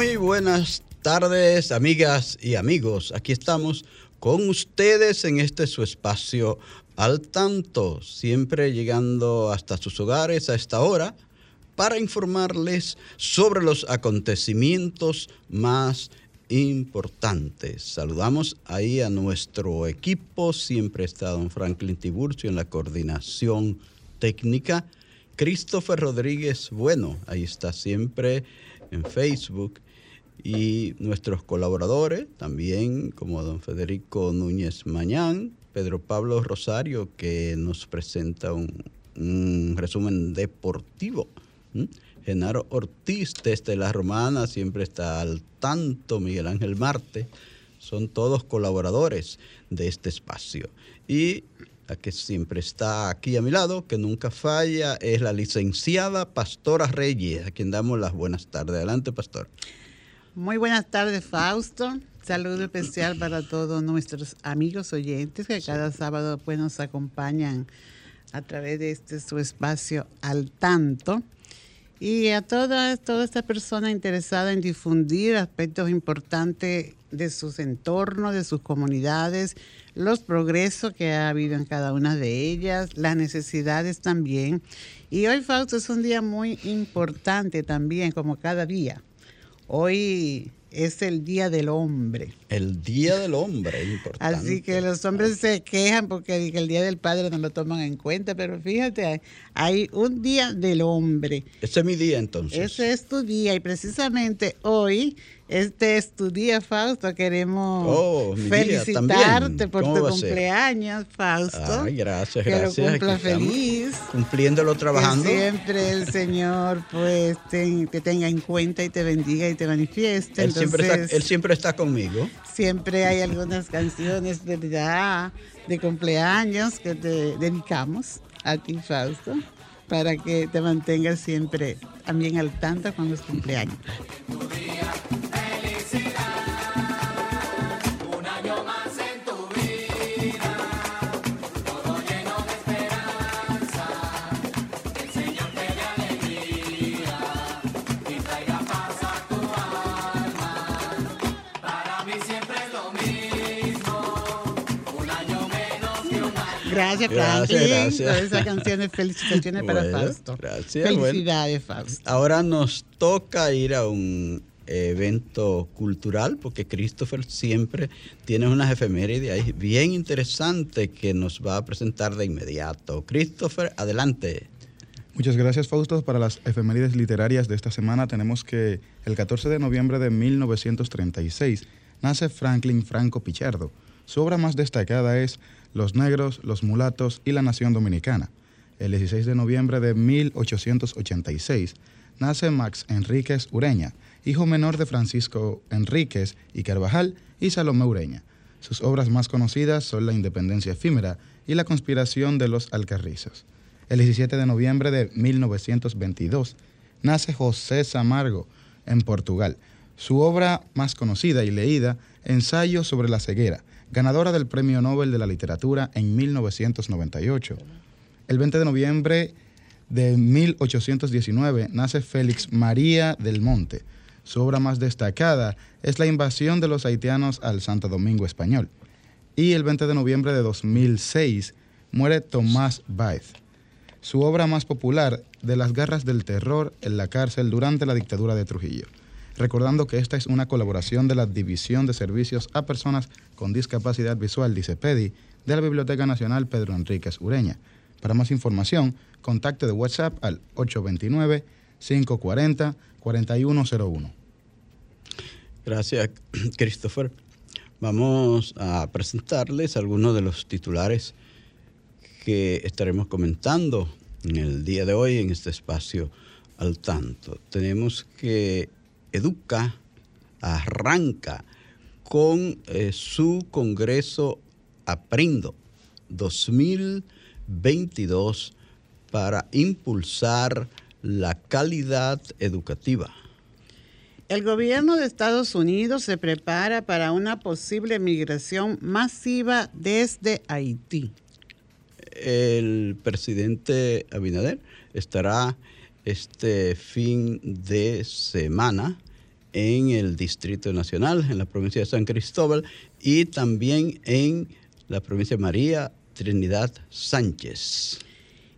Muy buenas tardes, amigas y amigos. Aquí estamos con ustedes en este su espacio al tanto, siempre llegando hasta sus hogares a esta hora para informarles sobre los acontecimientos más importantes. Saludamos ahí a nuestro equipo, siempre está don Franklin Tiburcio en la coordinación técnica. Christopher Rodríguez, bueno, ahí está siempre en Facebook y nuestros colaboradores, también como don Federico Núñez Mañán, Pedro Pablo Rosario, que nos presenta un, resumen deportivo. Genaro Ortiz desde La Romana siempre está al tanto, Miguel Ángel Marte, son todos colaboradores de este espacio. Y la que siempre está aquí a mi lado, que nunca falla, es la licenciada Pastora Reyes, a quien damos las buenas tardes. Adelante, Pastor. Muy buenas tardes, Fausto. Saludo especial para todos nuestros amigos oyentes que cada sábado pues, nos acompañan a través de este su espacio al tanto. Y a toda, toda esta persona interesada en difundir aspectos importantes de sus entornos, de sus comunidades, los progresos que ha habido en cada una de ellas, las necesidades también. Y hoy, Fausto, es un día muy importante también, como cada día. Hoy es el Día del Hombre. El Día del Hombre, importante. Así que los hombres se quejan porque el Día del Padre no lo toman en cuenta, pero fíjate, hay un Día del Hombre. Ese es mi día entonces. Ese es tu día y precisamente hoy, este es tu día, Fausto. Queremos Oh, felicitarte por ¿Cómo tu cumpleaños, Fausto. Ay, gracias, que gracias. lo cumpla feliz. Cumpliéndolo, trabajando. Que siempre el Señor pues te, te tenga en cuenta y te bendiga y te manifieste. Él siempre, está, Entonces, él siempre está conmigo. siempre hay algunas canciones de verdad, de cumpleaños que te dedicamos a ti, Fausto, para que te mantengas siempre también al tanto con los cumpleaños. Gracias, Gracias, Franklin, gracias. por esa canción de felicitaciones para Fausto. gracias, bueno. Felicidades, Fausto. Ahora nos toca ir a un evento cultural porque Christopher siempre tiene unas efemérides ahí bien interesantes que nos va a presentar de inmediato. Christopher, adelante. Muchas gracias, Fausto. Para las efemérides literarias de esta semana tenemos que el 14 de noviembre de 1936 nace Franklin Franco Pichardo. Su obra más destacada es Los negros, los mulatos y la nación dominicana. El 16 de noviembre de 1886 nace Max Enríquez Ureña, hijo menor de Francisco Enríquez y Carvajal y Salomé Ureña. Sus obras más conocidas son La independencia efímera y La conspiración de los Alcarrizos. El 17 de noviembre de 1922 nace José Samargo en Portugal. Su obra más conocida y leída, Ensayo sobre la ceguera, ganadora del Premio Nobel de la Literatura en 1998. El 20 de noviembre de 1819 nace Félix María del Monte. Su obra más destacada es La invasión de los haitianos al Santo Domingo Español. Y el 20 de noviembre de 2006 muere Tomás Baez. Su obra más popular, De las garras del terror en la cárcel durante la dictadura de Trujillo. recordando que esta es una colaboración de la División de Servicios a Personas con Discapacidad Visual, dice PEDI, de la Biblioteca Nacional Pedro Enríquez Ureña. Para más información, contacte de WhatsApp al 829-540-4101. Gracias, Christopher. Vamos a presentarles algunos de los titulares que estaremos comentando en el día de hoy en este espacio al tanto. Tenemos que Educa arranca con eh, su Congreso Aprendo 2022 para impulsar la calidad educativa. El gobierno de Estados Unidos se prepara para una posible migración masiva desde Haití. El presidente Abinader estará este fin de semana en el Distrito Nacional, en la provincia de San Cristóbal y también en la provincia de María Trinidad Sánchez.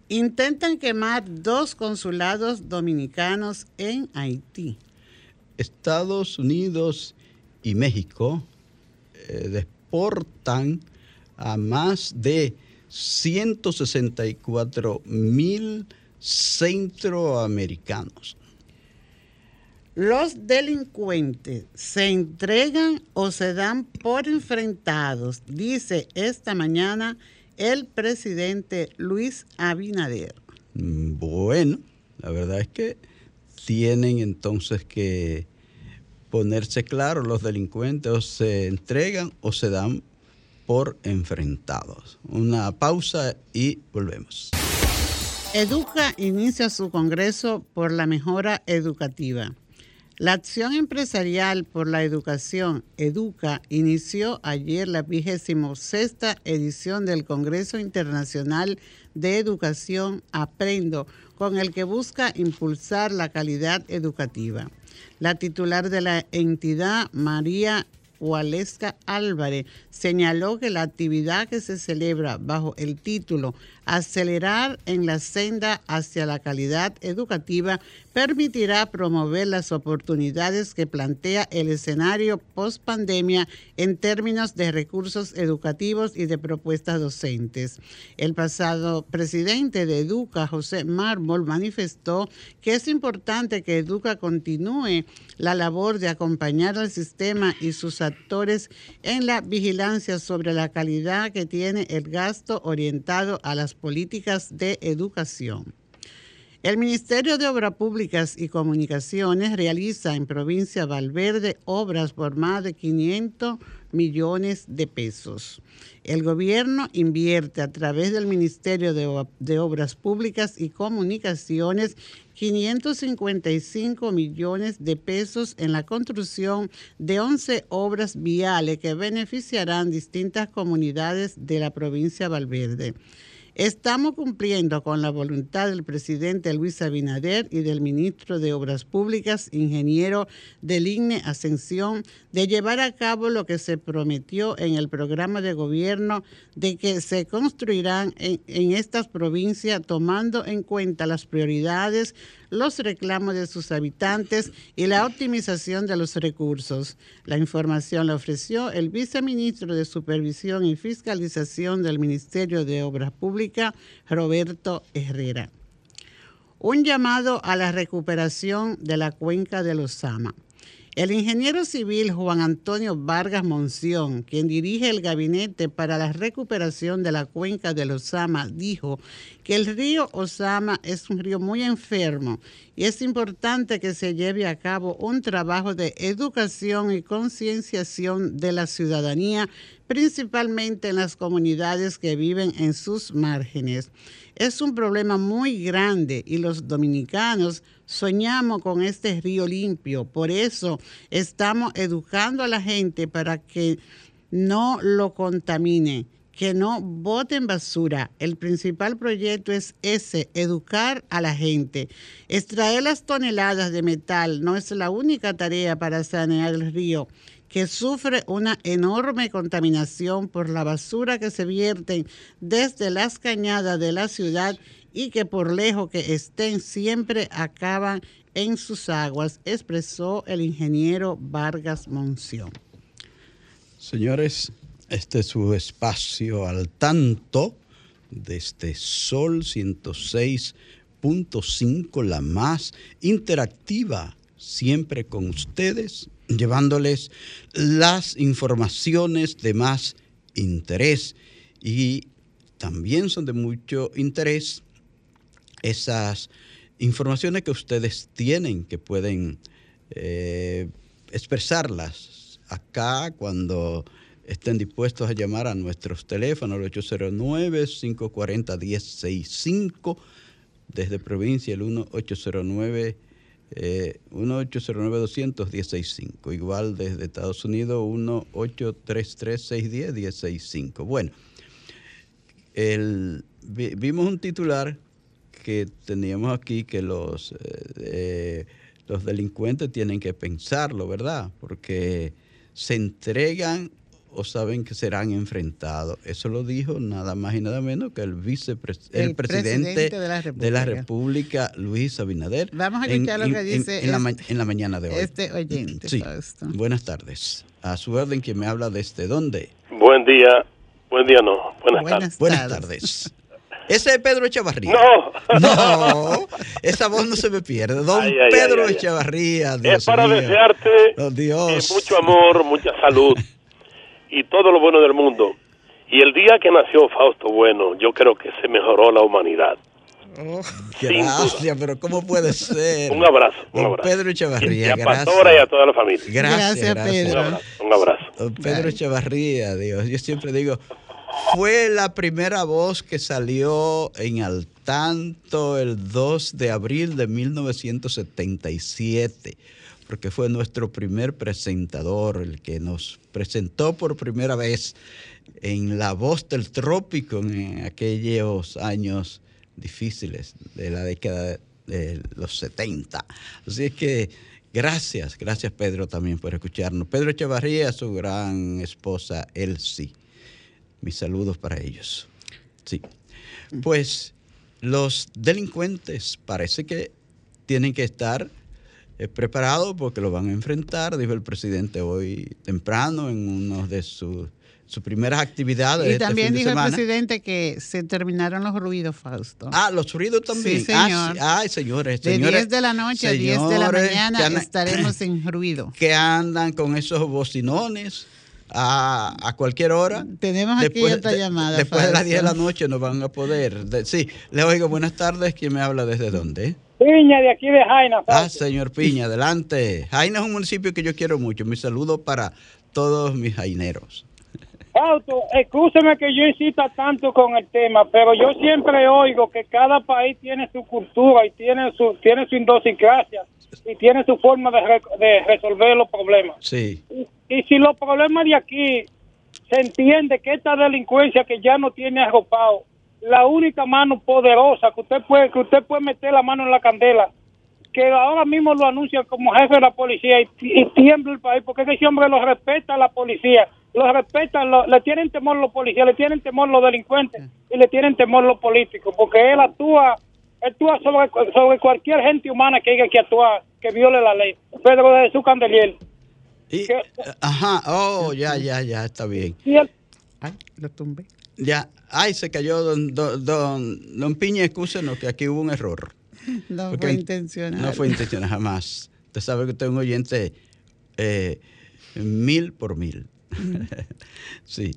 Intentan quemar dos consulados dominicanos en Haití. Estados Unidos y México eh, deportan a más de 164 mil centroamericanos. Los delincuentes se entregan o se dan por enfrentados, dice esta mañana el presidente Luis Abinader. Bueno, la verdad es que tienen entonces que ponerse claro los delincuentes o se entregan o se dan por enfrentados. Una pausa y volvemos. Educa inicia su Congreso por la mejora educativa. La acción empresarial por la educación, Educa, inició ayer la vigésimo sexta edición del Congreso Internacional de Educación Aprendo, con el que busca impulsar la calidad educativa. La titular de la entidad, María Waleska Álvarez, señaló que la actividad que se celebra bajo el título Acelerar en la senda hacia la calidad educativa permitirá promover las oportunidades que plantea el escenario post pandemia en términos de recursos educativos y de propuestas docentes. El pasado presidente de Educa, José Mármol, manifestó que es importante que Educa continúe la labor de acompañar al sistema y sus actores en la vigilancia sobre la calidad que tiene el gasto orientado a las políticas de educación. El Ministerio de Obras Públicas y Comunicaciones realiza en provincia Valverde obras por más de 500 millones de pesos. El gobierno invierte a través del Ministerio de, Obras Públicas y Comunicaciones 555 millones de pesos en la construcción de 11 obras viales que beneficiarán distintas comunidades de la provincia Valverde. Estamos cumpliendo con la voluntad del presidente Luis Abinader y del ministro de Obras Públicas, ingeniero del INE Ascensión, de llevar a cabo lo que se prometió en el programa de gobierno de que se construirán en estas provincias tomando en cuenta las prioridades, los reclamos de sus habitantes y la optimización de los recursos. La información la ofreció el viceministro de Supervisión y Fiscalización del Ministerio de Obras Públicas, Roberto Herrera. Un llamado a la recuperación de la cuenca de los Sama. El ingeniero civil Juan Antonio Vargas Monción, quien dirige el gabinete para la recuperación de la cuenca de los Osama, dijo que el río Osama es un río muy enfermo y es importante que se lleve a cabo un trabajo de educación y concienciación de la ciudadanía, principalmente en las comunidades que viven en sus márgenes. Es un problema muy grande y los dominicanos soñamos con este río limpio. Por eso estamos educando a la gente para que no lo contamine, que no boten basura. El principal proyecto es ese, educar a la gente. Extraer las toneladas de metal no es la única tarea para sanear el río que sufre una enorme contaminación por la basura que se vierte desde las cañadas de la ciudad y que por lejos que estén siempre acaban en sus aguas, expresó el ingeniero Vargas Monción. Señores, este es su espacio al tanto de este Sol 106.5, la más interactiva, siempre con ustedes, llevándoles las informaciones de más interés. Y también son de mucho interés esas informaciones que ustedes tienen, que pueden eh, expresarlas acá cuando estén dispuestos a llamar a nuestros teléfonos, el 809-540-1065, desde provincia el 1809. Eh, 1-809-200-1065. Igual desde Estados Unidos, 1-833-610-1065. Bueno, el, vimos un titular que teníamos aquí que los, eh, los delincuentes tienen que pensarlo, ¿verdad? Porque se entregan o saben que serán enfrentados. Eso lo dijo nada más y nada menos que el vicepresidente el presidente, de, la República, Luis Abinader. Vamos a escuchar lo que dice en, la, en, la, mañana de hoy. Este oyente. Sí. Buenas tardes. A su orden, quien me habla desde dónde. Buen día. Buen día, no. Buenas, tardes. Buenas tardes. Ese es Pedro Echavarría. No. No. Esa voz no se me pierde. Don Pedro Echavarría. Dios es para mío. desearte Oh, Dios. mucho amor, mucha salud y todo lo bueno del mundo. Y el día que nació Fausto Bueno, yo creo que se mejoró la humanidad. Sin Gracias, pero ¿cómo puede ser? Un abrazo, un abrazo. Pedro Y Echavarría, a gracias. Pastora y a toda la familia. Gracias, Gracias, gracias. Un Pedro. abrazo. Un abrazo. Don Pedro Echavarría, Dios. Yo siempre digo, fue la primera voz que salió en Al Tanto el 2 de abril de 1977, porque fue nuestro primer presentador, el que nos presentó por primera vez en La Voz del Trópico en aquellos años difíciles de la década de los 70. Así es que gracias, gracias Pedro también por escucharnos. Pedro Echevarría, su gran esposa Elsie. Mis saludos para ellos. Sí. Pues los delincuentes parece que tienen que estar eh, preparados porque lo van a enfrentar, dijo el presidente hoy temprano en una de sus, sus primeras actividades. de Y este también fin de dijo el presidente que se terminaron los ruidos, Fausto. Ah, los ruidos también. Sí, Ah, señor. sí. Ay, señores. de señores, 10 de la noche a 10 de la mañana andan- estaremos en ruido. que andan con esos bocinones a, a cualquier hora. Tenemos aquí otra de- llamada, Después de las Fausto. 10 de la noche no van a poder. de- sí, le oigo buenas tardes. ¿Quién me habla desde dónde? Piña de aquí de Jaina. Ah, señor Piña, adelante. Jaina es un municipio que yo quiero mucho. Mi saludo para todos mis jaineros. Fausto, escúcheme que yo insista tanto con el tema, pero yo siempre oigo que cada país tiene su cultura y tiene su tiene su idiosincrasia y tiene su forma de, re- de resolver los problemas. Sí, Y, y si los problemas de aquí se entiende que esta delincuencia que ya no tiene arropado, la única mano poderosa que usted puede que usted puede meter la mano en la candela, que ahora mismo lo anuncian como jefe de la policía y, y tiembla el país porque ese hombre lo respeta a la policía, lo respetan, lo- le tienen temor los policías, le tienen temor los delincuentes y le tienen temor los políticos, porque él actúa, él actúa sobre, sobre cualquier gente humana que diga que actúa, que viole la ley. Pedro de su candelier. Y, ¿Qué? ajá, oh, ya, ya, ya, está bien. Y Ay, lo tumbé. Ya, ay, se cayó don, don, don, don Piña, excúsenos que aquí hubo un error. No Porque fue intencional. No fue intencional, jamás. Usted sabe que usted es un oyente eh, mil por mil. sí.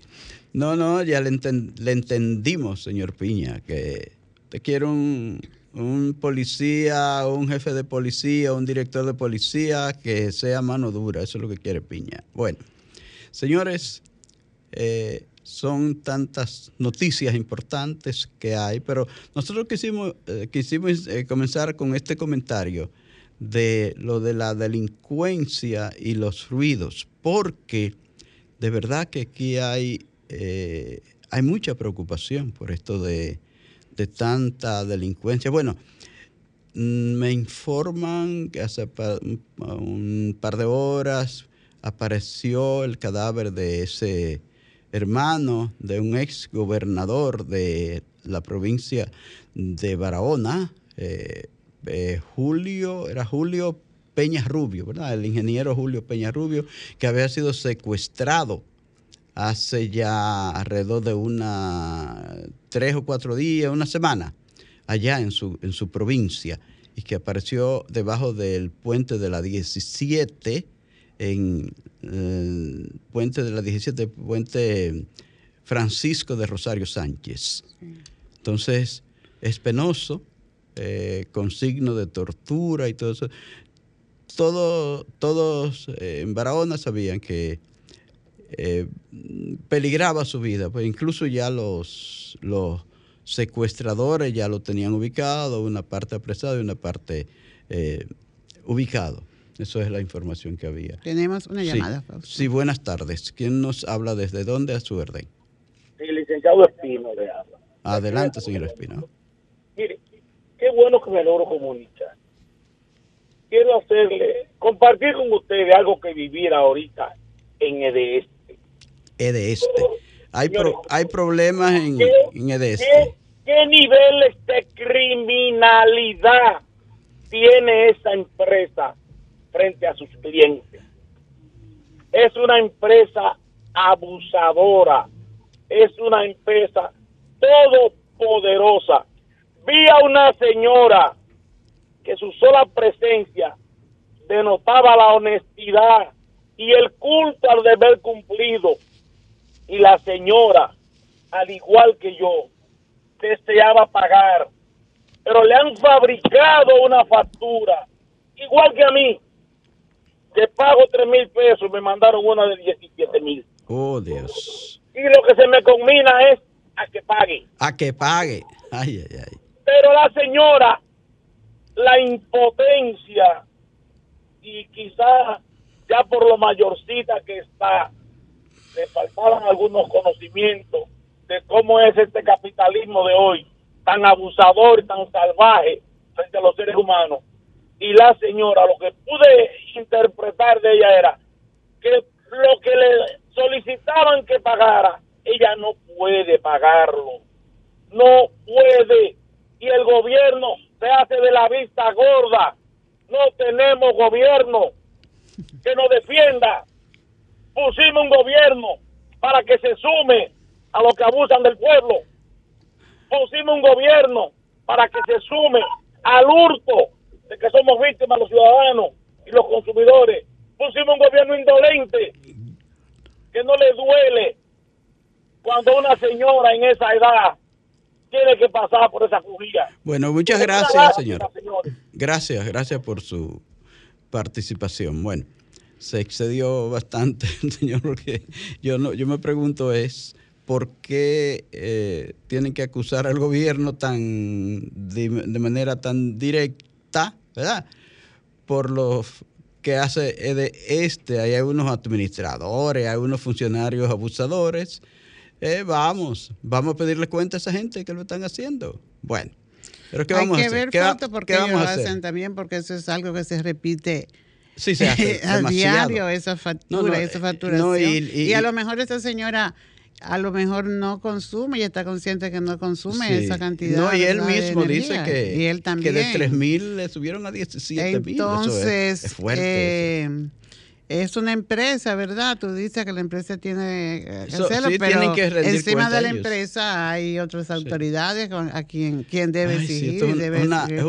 No, no, ya le, enten- le entendimos, señor Piña, que usted quiere un, un policía, un jefe de policía, un director de policía que sea mano dura. Eso es lo que quiere Piña. Bueno, señores, eh, son tantas noticias importantes que hay, pero nosotros quisimos, eh, quisimos eh, comenzar con este comentario de lo de la delincuencia y los ruidos, porque de verdad que aquí hay, eh, hay mucha preocupación por esto de, de tanta delincuencia. Bueno, mm, me informan que hace un par de horas apareció el cadáver de ese hermano de un ex gobernador de la provincia de Barahona, eh, eh, Julio, era Julio Peña Rubio, ¿verdad? El ingeniero Julio Peña Rubio, que había sido secuestrado hace ya alrededor de una tres o cuatro días, una semana, allá en su, en su provincia, y que apareció debajo del puente de la 17, en el puente de la 17, puente Francisco de Rosario Sánchez. Entonces, es penoso, eh, con signo de tortura y todo eso. Todo, todos eh, en Barahona sabían que eh, peligraba su vida, pues incluso ya los, los secuestradores ya lo tenían ubicado, una parte apresado y una parte ubicado. Eso es la información que había. Tenemos una llamada. Sí, sí, buenas tardes. ¿Quién nos habla desde dónde a su orden? El licenciado Espino le habla. Adelante, señor Espino. Mire, qué bueno que me logro comunicar. Quiero hacerle, compartir con ustedes algo que viviera ahorita en EDESTE. EDESTE. Hay, pro, hay problemas en, ¿Qué, en EDESTE. ¿qué, ¿Qué niveles de criminalidad tiene esa empresa frente a sus clientes? Es una empresa abusadora, es una empresa todopoderosa. Vi a una señora que su sola presencia denotaba la honestidad y el culto al deber cumplido. Y la señora, al igual que yo, deseaba pagar, pero le han fabricado una factura, igual que a mí, que pago 3 mil pesos, me mandaron una de 17 mil. Oh, Dios. Y lo que se me combina es a que pague. A que pague. Ay, ay, ay. Pero la señora, la impotencia y quizá ya por lo mayorcita que está, le faltaban algunos conocimientos de cómo es este capitalismo de hoy, tan abusador y tan salvaje frente a los seres humanos. Y la señora, lo que pude interpretar de ella era que lo que le solicitaban que pagara, ella no puede pagarlo. No puede. Y el gobierno se hace de la vista gorda. No tenemos gobierno que nos defienda. Pusimos un gobierno para que se sume a los que abusan del pueblo. Pusimos un gobierno para que se sume al hurto de que somos víctimas los ciudadanos y los consumidores. Pusimos un gobierno indolente que no le duele cuando una señora en esa edad tiene que pasar por esa fugida. Bueno, muchas gracias, señora. Gracias, gracias por su participación. Bueno, se excedió bastante señor, porque yo, no, yo me pregunto es por qué eh, tienen que acusar al gobierno tan de, de, manera tan directa, ¿verdad? Por los que hace de este, hay unos administradores, hay unos funcionarios abusadores. Eh, vamos, vamos a pedirle cuenta a esa gente que lo están haciendo. Bueno, pero ¿qué vamos hay que a hacer? ver ¿Qué, foto porque ¿qué vamos ellos a hacer? hacen también porque eso es algo que se repite Sí, se hace a diario esa factura, No, no, esa eh, facturación. no, y- y, y- a lo mejor esta señora a lo mejor no consume y está consciente que no consume Sí. esa cantidad. No, y él mismo dice que, y él que de 3 mil le subieron a 17 mil. Entonces, es, es fuerte. eso. Eh, es una empresa, ¿verdad? Tú dices que la empresa tiene eh, que So- hacerlo, sí, pero que encima de la ellos. empresa hay otras autoridades a quien, quien debe Ay, sí, exigir y es debe una, exigir es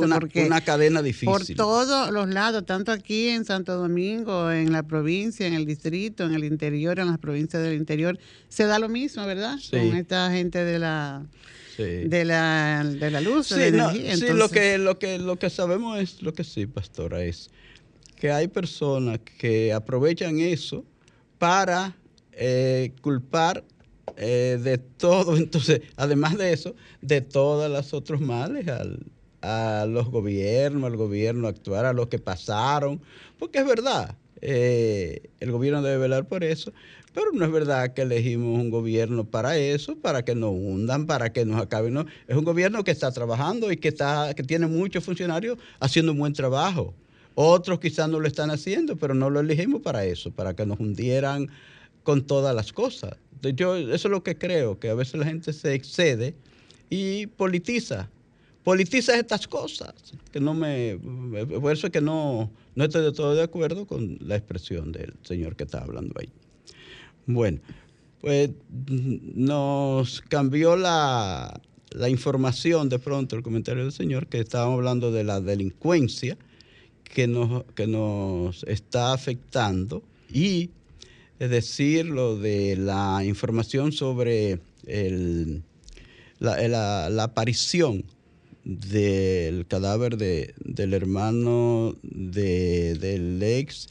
una, cadena por difícil. todos los lados, tanto aquí en Santo Domingo, en la provincia, en el distrito, en el interior, en las provincias del interior, se da lo mismo, ¿verdad? Sí. Con esta gente de la Sí. de la, de la luz, de Sí, la no, energía. sí, lo que, lo que lo que sabemos es lo que sí, pastora, es que hay personas que aprovechan eso para eh, culpar eh, de todo, entonces, además de eso, de todos los otros males al, a los gobiernos, al gobierno actuar, a los que pasaron, porque es verdad, eh, el gobierno debe velar por eso, pero no es verdad que elegimos un gobierno para eso, para que nos hundan, para que nos acaben. No, es un gobierno que está trabajando y que, está, que tiene muchos funcionarios haciendo un buen trabajo. Otros quizás no lo están haciendo, pero no lo elegimos para eso, para que nos hundieran con todas las cosas. Yo eso es lo que creo, que a veces la gente se excede y politiza. Politiza estas cosas. Que no me, por eso es que no, no estoy de todo de acuerdo con la expresión del señor que está hablando ahí. Bueno, pues nos cambió la, la información de pronto, el comentario del señor, que estábamos hablando de la delincuencia que nos, que nos está afectando y es decir, lo de la información sobre el, la, aparición del cadáver de, del hermano de, del ex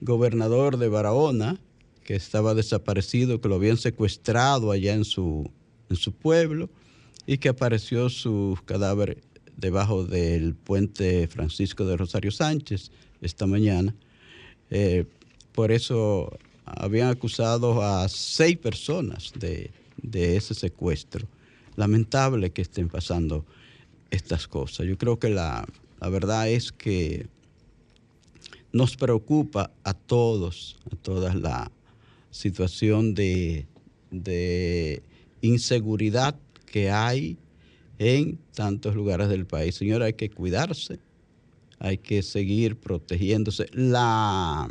gobernador de Barahona, que estaba desaparecido, que lo habían secuestrado allá en su, en su pueblo y que apareció su cadáver debajo del puente Francisco de Rosario Sánchez esta mañana. Eh, por eso habían acusado a seis personas de, ese secuestro. Lamentable que estén pasando estas cosas. Yo creo que la, verdad es que nos preocupa a todos, a todas la situación de, de inseguridad que hay en tantos lugares del país. Señora, hay que cuidarse, hay que seguir protegiéndose. La,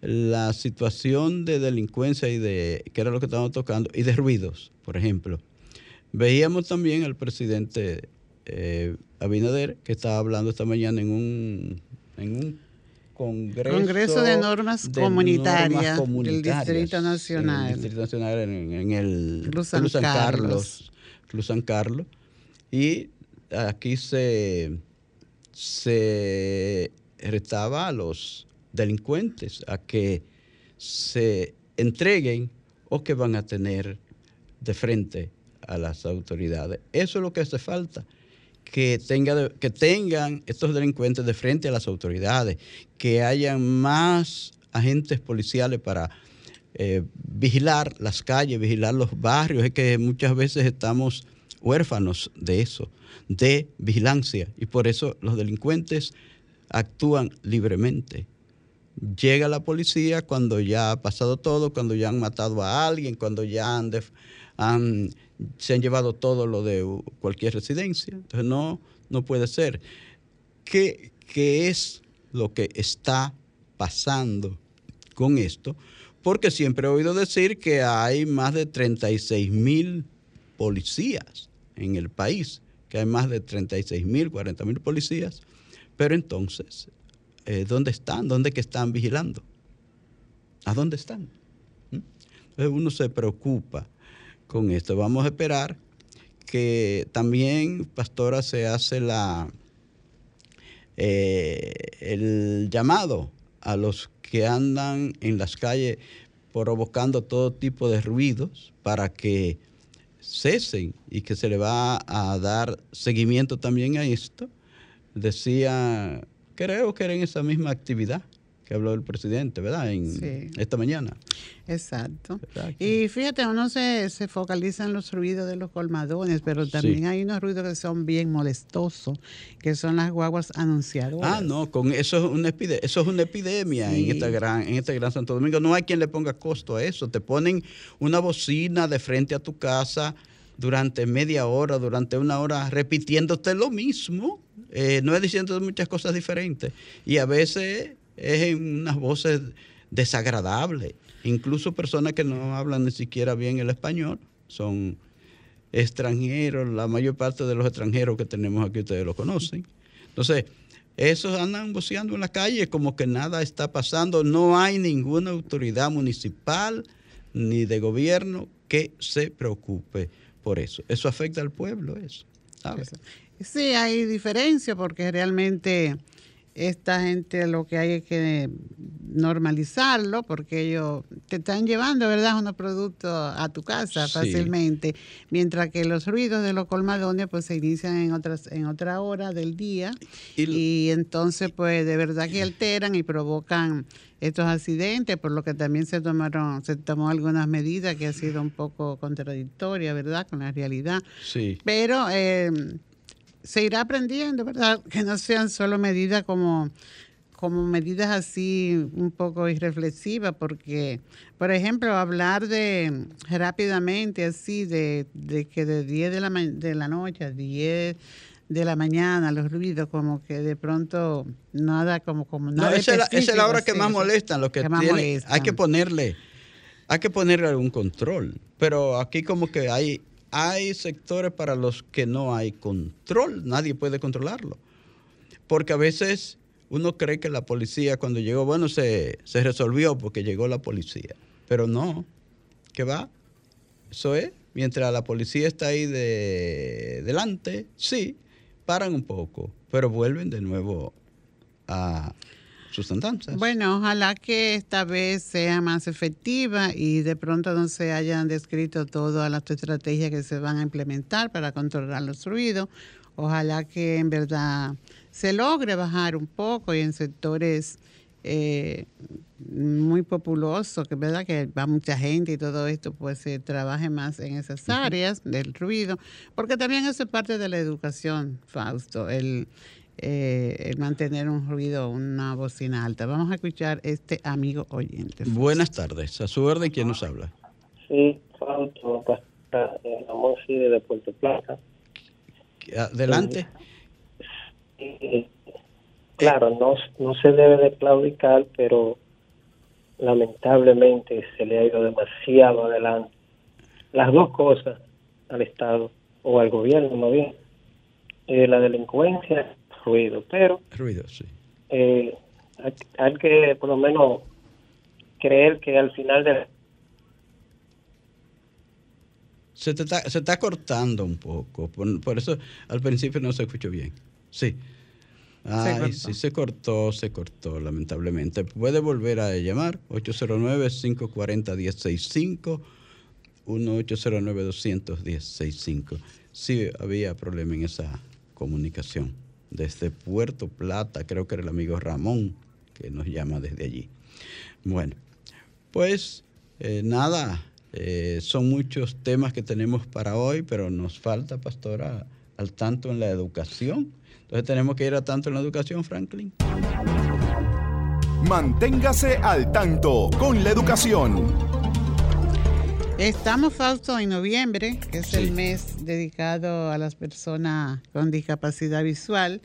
la situación de delincuencia y de, que era lo que estábamos tocando, y de ruidos, por ejemplo. Veíamos también al presidente eh, Abinader, que estaba hablando esta mañana en un, en un congreso, congreso de normas, comunitarias, del Distrito Nacional. En el Distrito Nacional, en, el Cruz San, Carlos. Cruz San Carlos. Y aquí se, se restaba a los delincuentes a que se entreguen o que van a tener de frente a las autoridades. Eso es lo que hace falta, que, tenga, que tengan estos delincuentes de frente a las autoridades, que hayan más agentes policiales para eh, vigilar las calles, vigilar los barrios. Es que muchas veces estamos huérfanos de eso, de vigilancia, y por eso los delincuentes actúan libremente llega la policía cuando ya ha pasado todo, cuando ya han matado a alguien, cuando ya han, se han llevado todo lo de cualquier residencia. Entonces no, no puede ser. ¿Qué, ¿Qué es lo que está pasando con esto? Porque siempre he oído decir que hay más de 36 mil policías en el país, que hay más de 36 mil, 40 mil policías, pero entonces eh, ¿dónde están? ¿Dónde que están vigilando? ¿A dónde están? ¿Mm? Entonces uno se preocupa con esto. Vamos a esperar que también, pastora, se hace la eh, el llamado a los que andan en las calles provocando todo tipo de ruidos para que cesen y que se le va a dar seguimiento también a esto. Decía creo que era en esa misma actividad que habló el presidente, ¿verdad? En esta mañana. Exacto. Y fíjate, uno se, se, focaliza en los ruidos de los colmadones, pero también hay unos ruidos que son bien molestosos, que son las guaguas anunciadoras. Ah, no, con eso es una epidemia, eso es una epidemia en esta gran, en este gran Santo Domingo. No hay quien le ponga costo a eso. Te ponen una bocina de frente a tu casa durante media hora, durante una hora, repitiéndote lo mismo. Eh, no es diciendo muchas cosas diferentes. Y a veces es en unas voces desagradables. Incluso personas que no hablan ni siquiera bien el español son extranjeros. La mayor parte de los extranjeros que tenemos aquí ustedes lo conocen. Entonces, esos andan voceando en la calle como que nada está pasando. No hay ninguna autoridad municipal ni de gobierno que se preocupe por eso. Eso afecta al pueblo, eso. Sí, hay diferencia porque realmente esta gente lo que hay es que normalizarlo porque ellos te están llevando, ¿verdad?, unos productos a tu casa fácilmente, mientras que los ruidos de los colmadones pues se inician en otras en otra hora del día y, entonces pues de verdad que alteran y provocan estos accidentes, por lo que también se tomaron se tomó algunas medidas que ha sido un poco contradictoria, ¿verdad?, con la realidad. Sí. Pero eh, se irá aprendiendo, ¿verdad? Que no sean solo medidas como, como medidas así un poco irreflexivas, porque, por ejemplo, hablar de rápidamente así, de, de que de 10 de la, de la noche a 10 de la mañana, los ruidos, como que de pronto nada, como, como nada. No, esa, es la hora que más molestan, lo que, tiene, hay que ponerle, hay que ponerle algún control. Pero aquí como que hay, hay sectores para los que no hay control, nadie puede controlarlo. Porque a veces uno cree que la policía cuando llegó, bueno, se, se resolvió porque llegó la policía. Pero no, ¿qué va? Eso es, mientras la policía está ahí de delante, sí, paran un poco, pero vuelven de nuevo a Bueno, ojalá que esta vez sea más efectiva y de pronto no se hayan descrito todas las estrategias que se van a implementar para controlar los ruidos. Ojalá que en verdad se logre bajar un poco y en sectores eh, muy populoso, que es verdad que va mucha gente y todo esto, pues se trabaje más en esas áreas del ruido, porque también eso es parte de la educación, Fausto, el, eh, el mantener un ruido, una bocina alta. Vamos a escuchar este amigo oyente. Buenas tardes, a su orden, ¿quién nos habla? Sí, Fausto, de Puerto Plata. Adelante. claro, no, no se debe de claudicar, pero lamentablemente se le ha ido demasiado adelante. Las dos cosas al Estado o al gobierno, más bien. Eh, la delincuencia, ruido, pero ruido, sí. Eh, hay, que por lo menos creer que al final de se, está, se está cortando un poco, por, por eso al principio no se escuchó bien. Sí. Ay, sí, se cortó, se cortó, lamentablemente. Puede volver a llamar, 809-540-1065, 1-809-210-65. Sí, había problema en esa comunicación. Desde Puerto Plata, creo que era el amigo Ramón que nos llama desde allí. Bueno, pues eh, nada, eh, son muchos temas que tenemos para hoy, pero nos falta, pastora, al tanto en la educación entonces tenemos que ir a tanto en la educación, Franklin. Manténgase al tanto con la educación. Estamos, Fausto, en noviembre, que es el mes dedicado a las personas con discapacidad visual.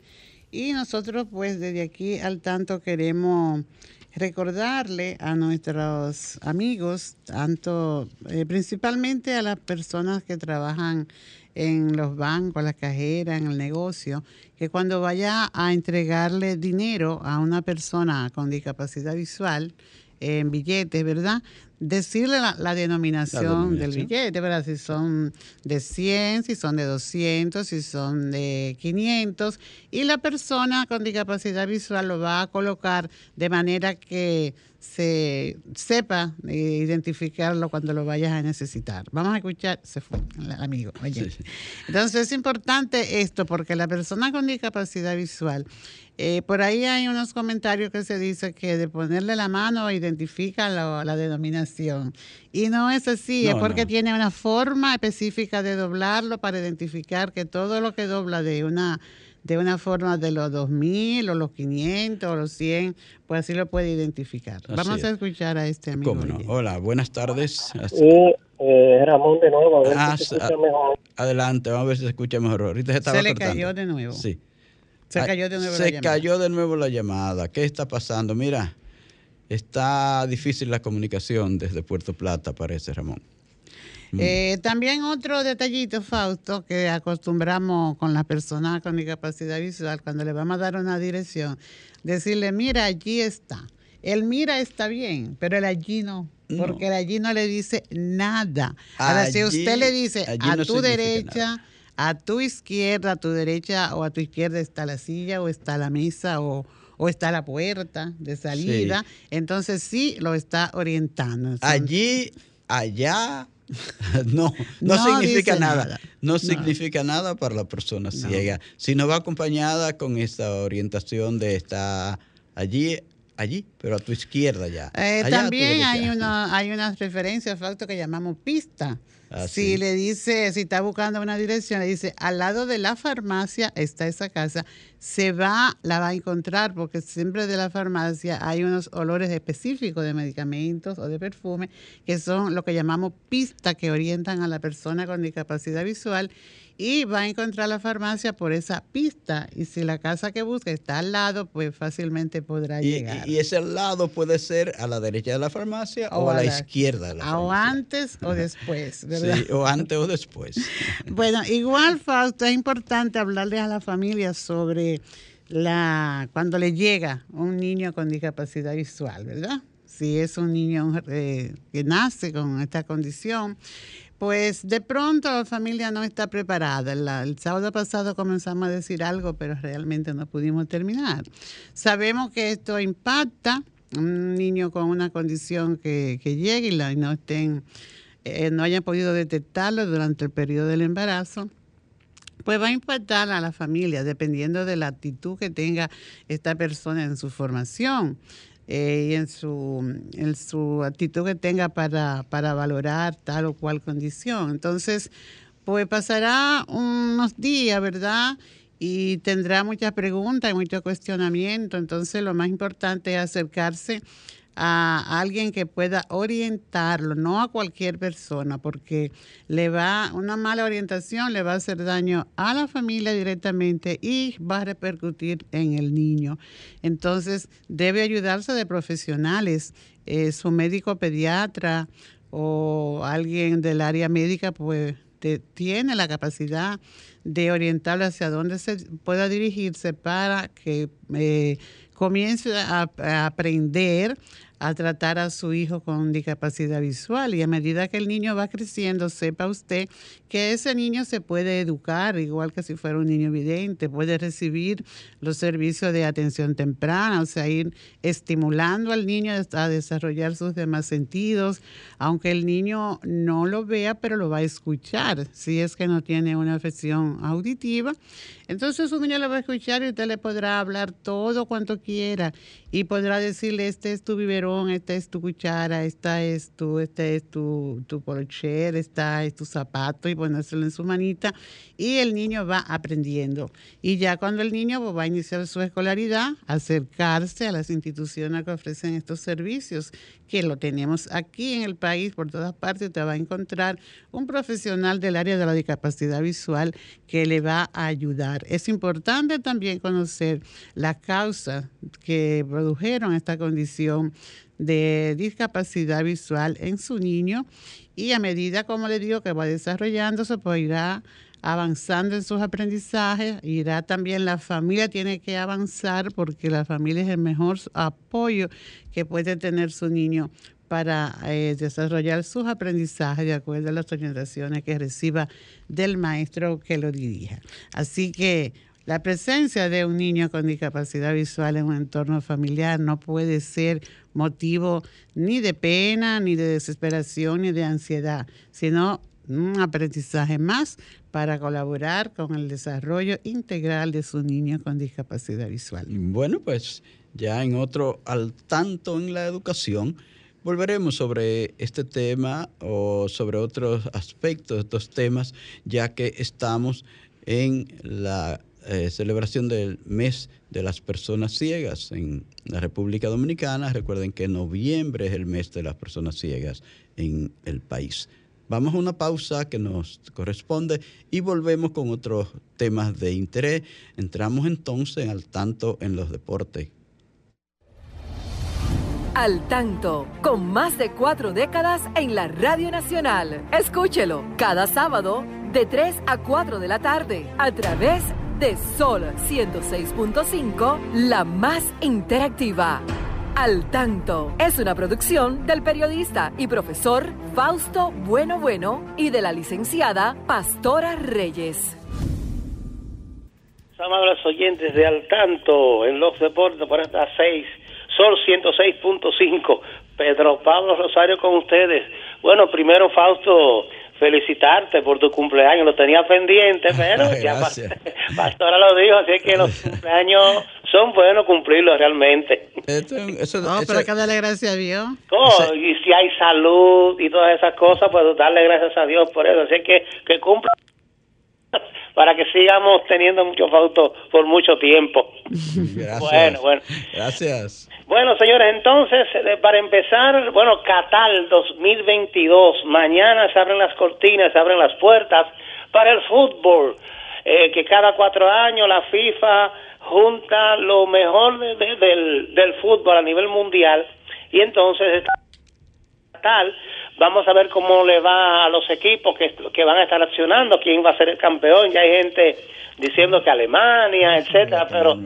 Y nosotros, pues, desde aquí al tanto queremos recordarle a nuestros amigos, tanto eh, principalmente a las personas que trabajan en los bancos, las cajeras, en el negocio, que cuando vaya a entregarle dinero a una persona con discapacidad visual, en billetes, ¿verdad? Decirle la, denominación, del billete, ¿verdad? Si son de 100, si son de 200, si son de 500. Y la persona con discapacidad visual lo va a colocar de manera que se sepa identificarlo cuando lo vayas a necesitar. Vamos a escuchar, se fue el amigo. Oye. Entonces es importante esto porque la persona con discapacidad visual eh, por ahí hay unos comentarios que se dice que de ponerle la mano identifica la, denominación. Y no es así, es porque tiene una forma específica de doblarlo para identificar que todo lo que dobla de una de una forma de los 2000 o los 500 o los 100, pues así lo puede identificar. Vamos a escuchar a este amigo. Hola, buenas tardes. Sí, eh, Ramón de nuevo, a ver si se escucha mejor. Adelante, vamos a ver si se escucha mejor. Ahorita se estaba Se le cayó de nuevo. Sí. Se cayó de nuevo la llamada. Se cayó de nuevo la llamada. ¿Qué está pasando? Mira, está difícil la comunicación desde Puerto Plata, parece, Ramón. Mm. Eh, también otro detallito, Fausto, que acostumbramos con las personas con discapacidad visual, cuando le vamos a dar una dirección, decirle, mira, allí está. El mira está bien, pero el allí no, porque el allí no le dice nada. Ahora, si usted le dice a tu derecha, a tu izquierda, a tu derecha o a tu izquierda está la silla o está la mesa o, está la puerta de salida, entonces sí lo está orientando. Allí, allá, no, no, significa nada. No, significa nada para la persona ciega. Si no va acompañada con esta orientación de estar allí, allí, pero a tu izquierda ya. Eh, Allá también hay una, hay unas referencias, facto que llamamos pista. Ah, si sí. le dice, si está buscando una dirección, le dice, al lado de la farmacia está esa casa, se va, la va a encontrar, porque siempre de la farmacia hay unos olores específicos de medicamentos o de perfume, que son lo que llamamos pista, que orientan a la persona con discapacidad visual, y va a encontrar la farmacia por esa pista. Y si la casa que busca está al lado, pues fácilmente podrá Y, llegar. y- ese lado puede ser a la derecha de la farmacia o, a la, izquierda de la O farmacia. antes o después, ¿verdad? Sí, o antes o después. Bueno, igual, Fausto, es importante hablarles a la familia sobre la cuando le llega un niño con discapacidad visual, ¿verdad? Si es un niño eh, que nace con esta condición, pues de pronto la familia no está preparada. El sábado pasado comenzamos a decir algo, pero realmente no pudimos terminar. Sabemos que esto impacta un niño con una condición que, que llegue y, la, no estén, eh, no hayan podido detectarlo durante el periodo del embarazo pues va a impactar a la familia dependiendo de la actitud que tenga esta persona en su formación eh, y en su, en su actitud que tenga para, para valorar tal o cual condición. Entonces, pues pasará unos días, ¿verdad? Y tendrá muchas preguntas y mucho cuestionamiento. Entonces, lo más importante es acercarse a alguien que pueda orientarlo, no a cualquier persona, porque le va una mala orientación le va a hacer daño a la familia directamente y va a repercutir en el niño. Entonces debe ayudarse de profesionales, eh, su médico pediatra o alguien del área médica, pues te- tiene la capacidad de orientarlo hacia dónde se pueda dirigirse para que eh, comience a aprender a tratar a su hijo con discapacidad visual. Y a medida que el niño va creciendo, sepa usted que ese niño se puede educar igual que si fuera un niño vidente, puede recibir los servicios de atención temprana, o sea, ir estimulando al niño a desarrollar sus demás sentidos, aunque el niño no lo vea, pero lo va a escuchar, si es que no tiene una afección auditiva. Entonces un niño lo va a escuchar y usted le podrá hablar todo cuanto quiera y podrá decirle, este es tu biberón, esta es tu cuchara, esta es tu, este es tu, tu polocher, esta es tu zapato y ponérselo en su manita y el niño va aprendiendo. Y ya cuando el niño va a iniciar su escolaridad, acercarse a las instituciones que ofrecen estos servicios, que lo tenemos aquí en el país, por todas partes, te va a encontrar un profesional del área de la discapacidad visual que le va a ayudar. Es importante también conocer las causas que esta condición de discapacidad visual en su niño y a medida, como le digo, que va desarrollándose, pues irá avanzando en sus aprendizajes, irá también la familia tiene que avanzar porque la familia es el mejor apoyo que puede tener su niño para eh, desarrollar sus aprendizajes de acuerdo a las orientaciones que reciba del maestro que lo dirija. Así que la presencia de un niño con discapacidad visual en un entorno familiar no puede ser motivo ni de pena, ni de desesperación, ni de ansiedad, sino un aprendizaje más para colaborar con el desarrollo integral de su niño con discapacidad visual. Bueno, pues ya en otro al tanto en la educación, volveremos sobre este tema o sobre otros aspectos de estos temas, ya que estamos en la eh, celebración del mes de las personas ciegas en la República Dominicana. Recuerden que noviembre es el mes de las personas ciegas en el país. Vamos a una pausa que nos corresponde y volvemos con otros temas de interés. Entramos entonces al tanto en los deportes. Al tanto, con más de cuatro décadas en la Radio Nacional. Escúchelo cada sábado de 3 a 4 de la tarde a través de Sol 106.5, la más interactiva. Al tanto es una producción del periodista y profesor Fausto Bueno Bueno y de la licenciada Pastora Reyes. Amables oyentes de Al Tanto en los deportes por estas seis, Sol 106.5, Pedro Pablo Rosario con ustedes. Bueno, primero Fausto, felicitarte por tu cumpleaños, lo tenía pendiente, pero ya Gracias. Pastora lo dijo, así que los cumpleaños son buenos cumplirlos realmente. no, pero hay que darle gracias a Dios. Oh, y si hay salud y todas esas cosas, pues darle gracias a Dios por eso. Así que que cumpla para que sigamos teniendo muchos autos por mucho tiempo. Gracias. Bueno, bueno. Gracias. Bueno, señores, entonces, eh, para empezar, bueno, Qatar 2022, mañana se abren las cortinas, se abren las puertas para el fútbol, eh, que cada cuatro años la FIFA junta lo mejor del, del fútbol a nivel mundial y entonces Qatar Vamos a ver cómo le va a los equipos que, que van a estar accionando, quién va a ser el campeón. Ya hay gente diciendo que Alemania, etcétera, pero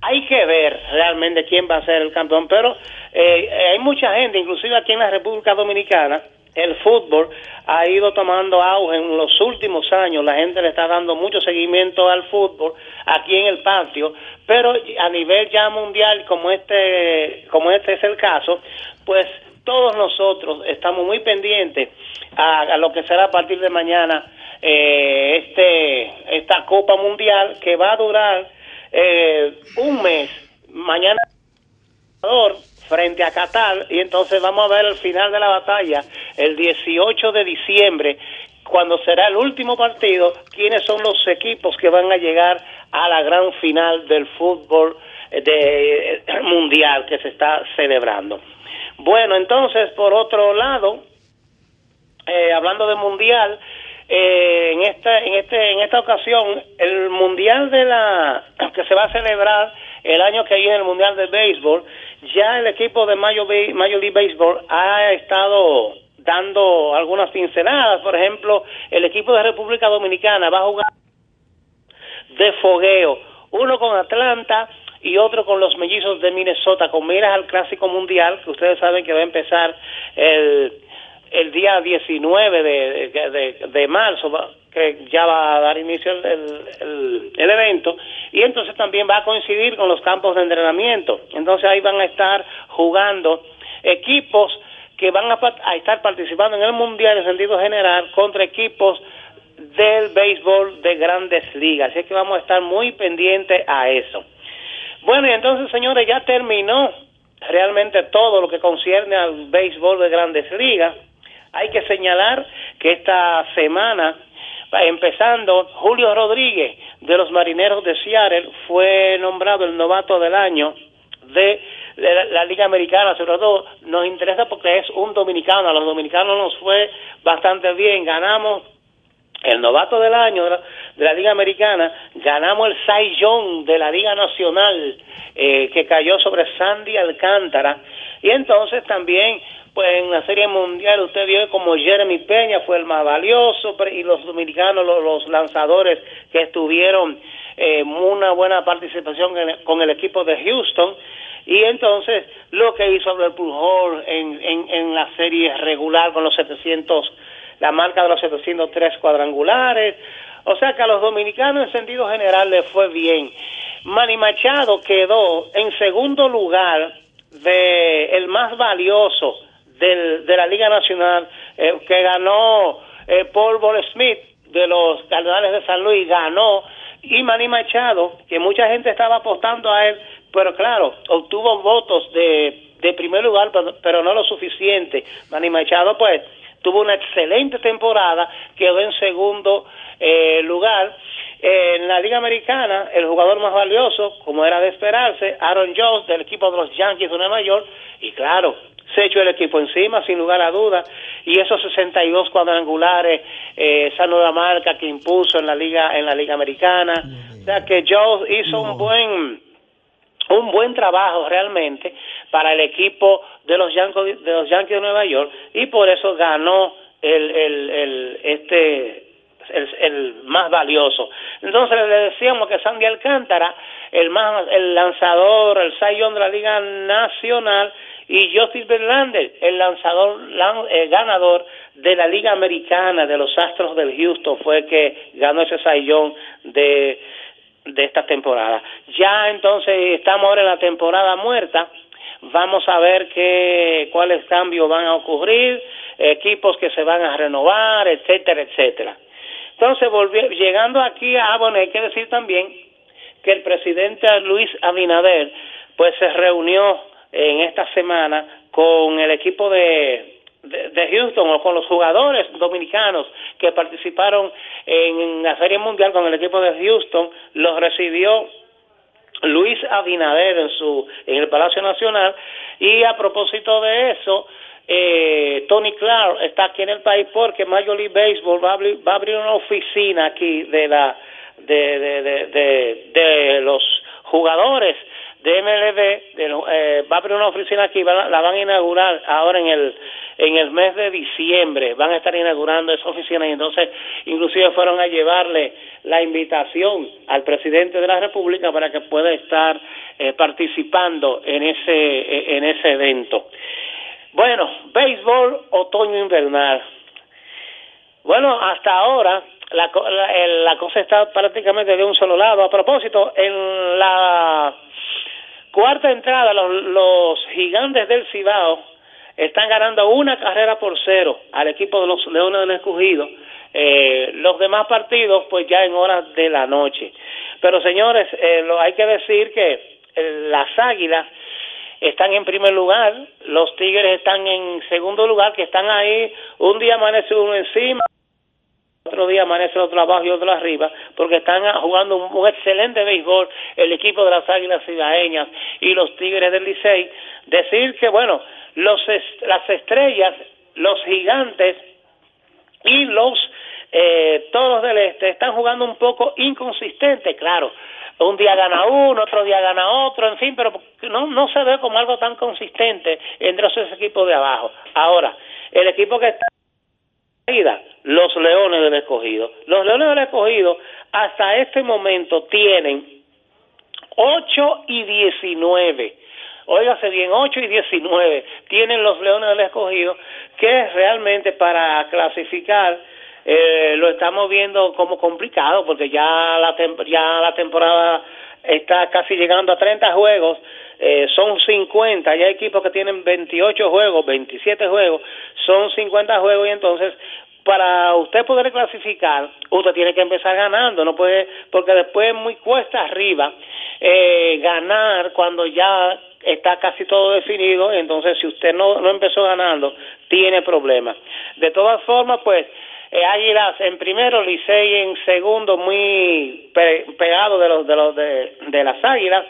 hay que ver realmente quién va a ser el campeón. Pero eh, hay mucha gente, inclusive aquí en la República Dominicana, el fútbol ha ido tomando auge en los últimos años, la gente le está dando mucho seguimiento al fútbol aquí en el patio, pero a nivel ya mundial como este como este es el caso, pues todos nosotros estamos muy pendientes a, lo que será a partir de mañana eh, este esta Copa Mundial que va a durar eh, un mes. Mañana frente a Qatar y entonces vamos a ver el final de la batalla el 18 de diciembre cuando será el último partido quiénes son los equipos que van a llegar a la gran final del fútbol de, mundial que se está celebrando. Bueno, entonces, por otro lado, eh, hablando de mundial, eh, en esta en este en esta ocasión el mundial de la que se va a celebrar el año que viene el mundial de béisbol ya el equipo de Major, Major League Baseball ha estado dando algunas pinceladas. Por ejemplo el equipo de República Dominicana va a jugar de fogueo uno con Atlanta y otro con los mellizos de Minnesota, con miras al Clásico Mundial, que ustedes saben que va a empezar el, el día 19 de, de, de marzo, que ya va a dar inicio el, el, el, evento, y entonces también va a coincidir con los campos de entrenamiento. Entonces ahí van a estar jugando equipos que van a, a estar participando en el Mundial en sentido general contra equipos del béisbol de grandes ligas. Así que vamos a estar muy pendientes a eso. Bueno, y entonces, señores, ya terminó realmente todo lo que concierne al béisbol de grandes ligas. Hay que señalar que esta semana, empezando, Julio Rodríguez de los Marineros de Seattle fue nombrado el novato del año de la, Liga Americana, sobre todo nos interesa porque es un dominicano, a los dominicanos nos fue bastante bien, ganamos el novato del año de la, Liga Americana, ganamos el Cy Young de la Liga Nacional, eh, que cayó sobre Sandy Alcántara, y entonces también, pues en la Serie Mundial usted vio como Jeremy Peña fue el más valioso, y los dominicanos, los, lanzadores que estuvieron eh, una buena participación con el equipo de Houston, y entonces lo que hizo Albert Pujol en, en, en la serie regular con los 700 la marca de los 703 cuadrangulares. O sea que a los dominicanos en sentido general les fue bien. Manny Machado quedó en segundo lugar de el más valioso del, de la Liga Nacional eh, que ganó eh, Paul Ball Smith de los Cardenales de San Luis, ganó y Manny Machado, que mucha gente estaba apostando a él, pero claro, obtuvo votos de, de primer lugar, pero, pero no lo suficiente. Manny Machado, pues, tuvo una excelente temporada, quedó en segundo eh, lugar. en la Liga Americana, el jugador más valioso, como era de esperarse, Aaron Jones, del equipo de los Yankees de Nueva York, y claro, se echó el equipo encima, sin lugar a dudas, y esos 62 cuadrangulares, eh, esa nueva marca que impuso en la Liga, en la Liga Americana, o sea que Jones hizo un buen un buen trabajo realmente para el equipo de los Yankees de los Yankees de Nueva York y por eso ganó el, el, el este el, más valioso. Entonces le decíamos que Sandy Alcántara, el más el lanzador, el sayón de la Liga Nacional y Justin Verlander, el lanzador el ganador de la Liga Americana de los Astros del Houston fue que ganó ese sayón de de esta temporada. Ya entonces estamos ahora en la temporada muerta. Vamos a ver qué cuáles cambios van a ocurrir, equipos que se van a renovar, etcétera, etcétera. Entonces, llegando aquí a bueno, hay que decir también que el presidente Luis Abinader pues se reunió en esta semana con el equipo de, de, Houston o con los jugadores dominicanos que participaron en la Serie Mundial con el equipo de Houston, los recibió Luis Abinader en su en el Palacio Nacional. Y a propósito de eso eh, Tony Clark está aquí en el país porque Major League Baseball va a abrir, va a abrir una oficina aquí de la de, de, de, de los jugadores de eh, va a abrir una oficina aquí la van a inaugurar ahora en el en el mes de diciembre van a estar inaugurando esa oficina y entonces inclusive fueron a llevarle la invitación al presidente de la República para que pueda estar eh, participando en ese en ese evento bueno, béisbol otoño-invernal. Bueno, hasta ahora la, la, cosa está prácticamente de un solo lado. A propósito, en la cuarta entrada, los, gigantes del Cibao están ganando una carrera por cero al equipo de los Leones del Escogido. Eh, los demás partidos, pues ya en horas de la noche. Pero señores, eh, lo, hay que decir que eh, las Águilas están en primer lugar, los Tigres están en segundo lugar, que están ahí, un día amanece uno encima, otro día amanece otro abajo y otro arriba, porque están jugando un, excelente béisbol el equipo de las Águilas Cibaeñas y los Tigres del Licey. Decir que, bueno, los, las estrellas, los gigantes y los eh, toros del este están jugando un poco inconsistente, claro un día gana uno, otro día gana otro, en fin, pero no, no se ve como algo tan consistente entre esos equipos de abajo. Ahora, el equipo que está los Leones del Escogido. Los Leones del Escogido hasta este momento tienen 8 y 19. Óigase bien, 8 y 19 tienen los Leones del Escogido, que realmente para clasificar eh, lo estamos viendo como complicado porque ya la, ya la temporada está casi llegando a 30 juegos, eh, son 50, hay equipos que tienen 28 juegos, 27 juegos, son 50 juegos y entonces para usted poder clasificar, usted tiene que empezar ganando, no puede, porque después muy cuesta arriba eh, ganar cuando ya está casi todo definido, entonces si usted no, no empezó ganando, tiene problemas. De todas formas, pues eh, Águilas en primero, Licey en segundo, muy pegado de los de los de, las Águilas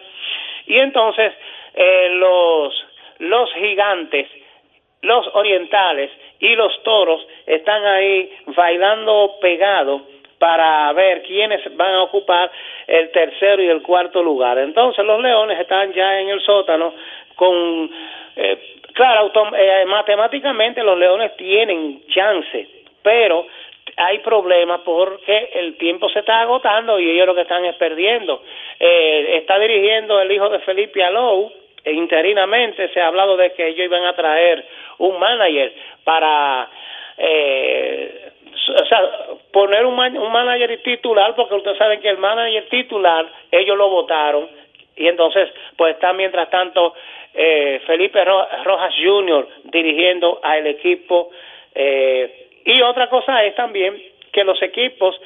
y entonces eh, los los gigantes, los orientales y los toros están ahí bailando pegado para ver quiénes van a ocupar el tercero y el cuarto lugar. Entonces los leones están ya en el sótano con, eh, claro, eh, matemáticamente los leones tienen chance pero hay problemas porque el tiempo se está agotando y ellos lo que están es perdiendo. Eh, está dirigiendo el hijo de Felipe Alou, e interinamente se ha hablado de que ellos iban a traer un manager para eh, o sea, poner un, un manager titular, porque ustedes saben que el manager titular, ellos lo votaron, y entonces, pues está mientras tanto eh, Felipe Rojas Jr. dirigiendo al equipo eh, y otra cosa es también que los equipos,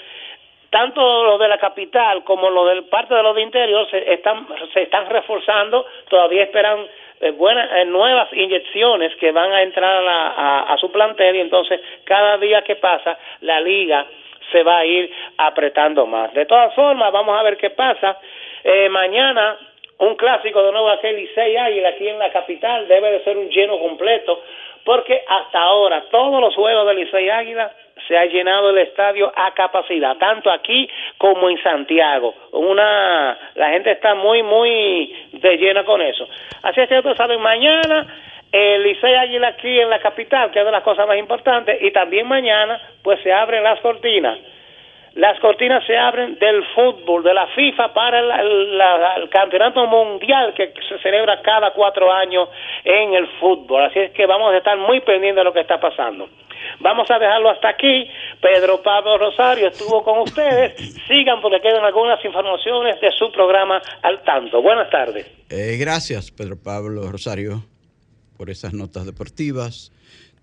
tanto los de la capital como los del parte de los de interior, se están, se están reforzando, todavía esperan eh, buenas, eh, nuevas inyecciones que van a entrar a, su plantel y entonces cada día que pasa la liga se va a ir apretando más. De todas formas, vamos a ver qué pasa. Eh, mañana un clásico de nuevo aquel Licey Águila aquí en la capital debe de ser un lleno completo porque hasta ahora todos los juegos de Licey Águila se ha llenado el estadio a capacidad, tanto aquí como en Santiago. Una, la gente está muy, muy de llena con eso. Así es que ustedes saben, mañana el Licey Águila aquí en la capital, que es de las cosas más importantes, y también mañana, pues se abren las cortinas las cortinas se abren del fútbol, de la FIFA para el, campeonato mundial que se celebra cada cuatro años en el fútbol. Así es que vamos a estar muy pendientes de lo que está pasando. Vamos a dejarlo hasta aquí. Pedro Pablo Rosario estuvo con ustedes. Sigan porque quedan algunas informaciones de su programa al tanto. Buenas tardes. Eh, gracias, Pedro Pablo Rosario, por esas notas deportivas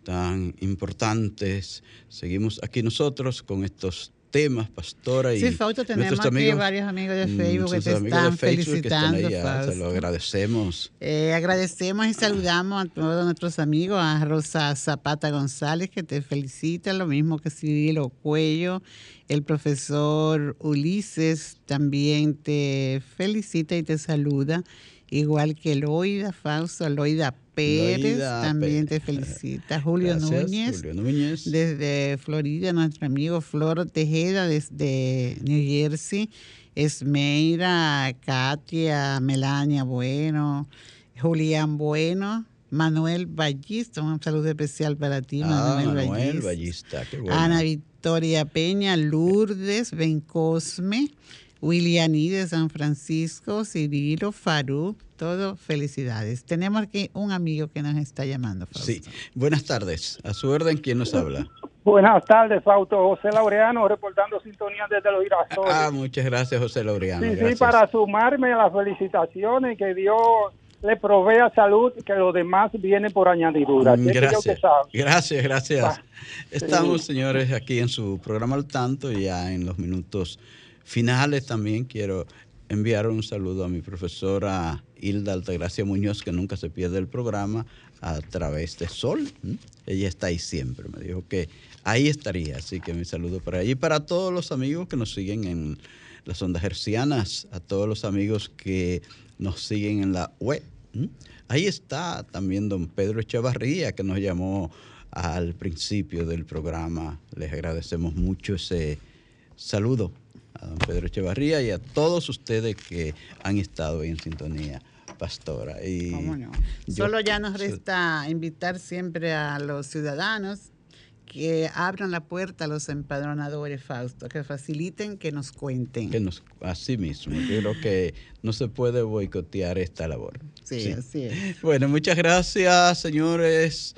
tan importantes. Seguimos aquí nosotros con estos temas, pastora. Y sí, Fausto, tenemos aquí varios amigos de Facebook que te están felicitando. se lo agradecemos. Eh, agradecemos y saludamos a todos nuestros amigos, a Rosa Zapata González, que te felicita, lo mismo que Cirilo Cuello. El profesor Ulises también te felicita y te saluda, igual que Loida Fausto, Loida Pérez también te felicita. Julio, Núñez, Julio Núñez, desde Florida, nuestro amigo Flor Tejeda desde New Jersey, Esmeira, Katia, Melania Bueno, Julián Bueno, Manuel Ballista, un saludo especial para ti, ah, Manuel, Ballista. qué bueno. Ana Victoria Peña, Lourdes Bencosme, Willianí de San Francisco, Cirilo Farú, todo felicidades. Tenemos aquí un amigo que nos está llamando. Sí, buenas tardes. A su orden, ¿quién nos habla? Buenas tardes, Fausto. José Laureano, reportando sintonía desde los girasoles. Ah, muchas gracias, José Laureano. Sí, sí, para sumarme a las felicitaciones que Dios le provea salud, que lo demás viene por añadidura. Gracias, gracias, gracias. Estamos, señores, aquí en su programa al tanto, ya en los minutos finales también quiero enviar un saludo a mi profesora Hilda Altagracia Muñoz, que nunca se pierde el programa a través de Sol. Ella está ahí siempre, me dijo que ahí estaría, así que mi saludo para ella. Y para todos los amigos que nos siguen en las ondas hercianas, a todos los amigos que nos siguen en la web. Ahí está también don Pedro Echavarría, que nos llamó al principio del programa. Les agradecemos mucho ese saludo a don Pedro Echevarría y a todos ustedes que han estado en sintonía, pastora. Y Solo ya nos resta invitar siempre a los ciudadanos que abran la puerta a los empadronadores, Fausto, que faciliten, que nos cuenten. Que nos, así mismo, creo que no se puede boicotear esta labor. sí, así es. Bueno, muchas gracias, señores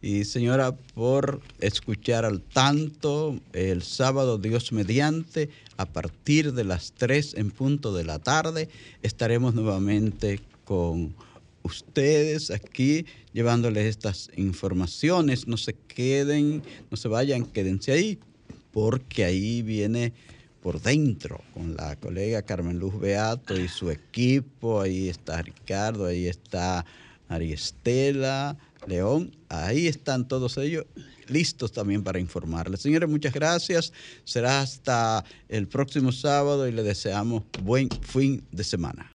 y señora por escuchar al tanto el sábado Dios mediante a partir de las 3 en punto de la tarde estaremos nuevamente con ustedes aquí llevándoles estas informaciones. No se queden no se vayan quédense ahí porque ahí viene por dentro con la colega Carmen Luz Beato y su equipo. Ahí está Ricardo ahí está Ariestela León, ahí están todos ellos listos también para informarles. Señores, muchas gracias. Será hasta el próximo sábado y le deseamos buen fin de semana.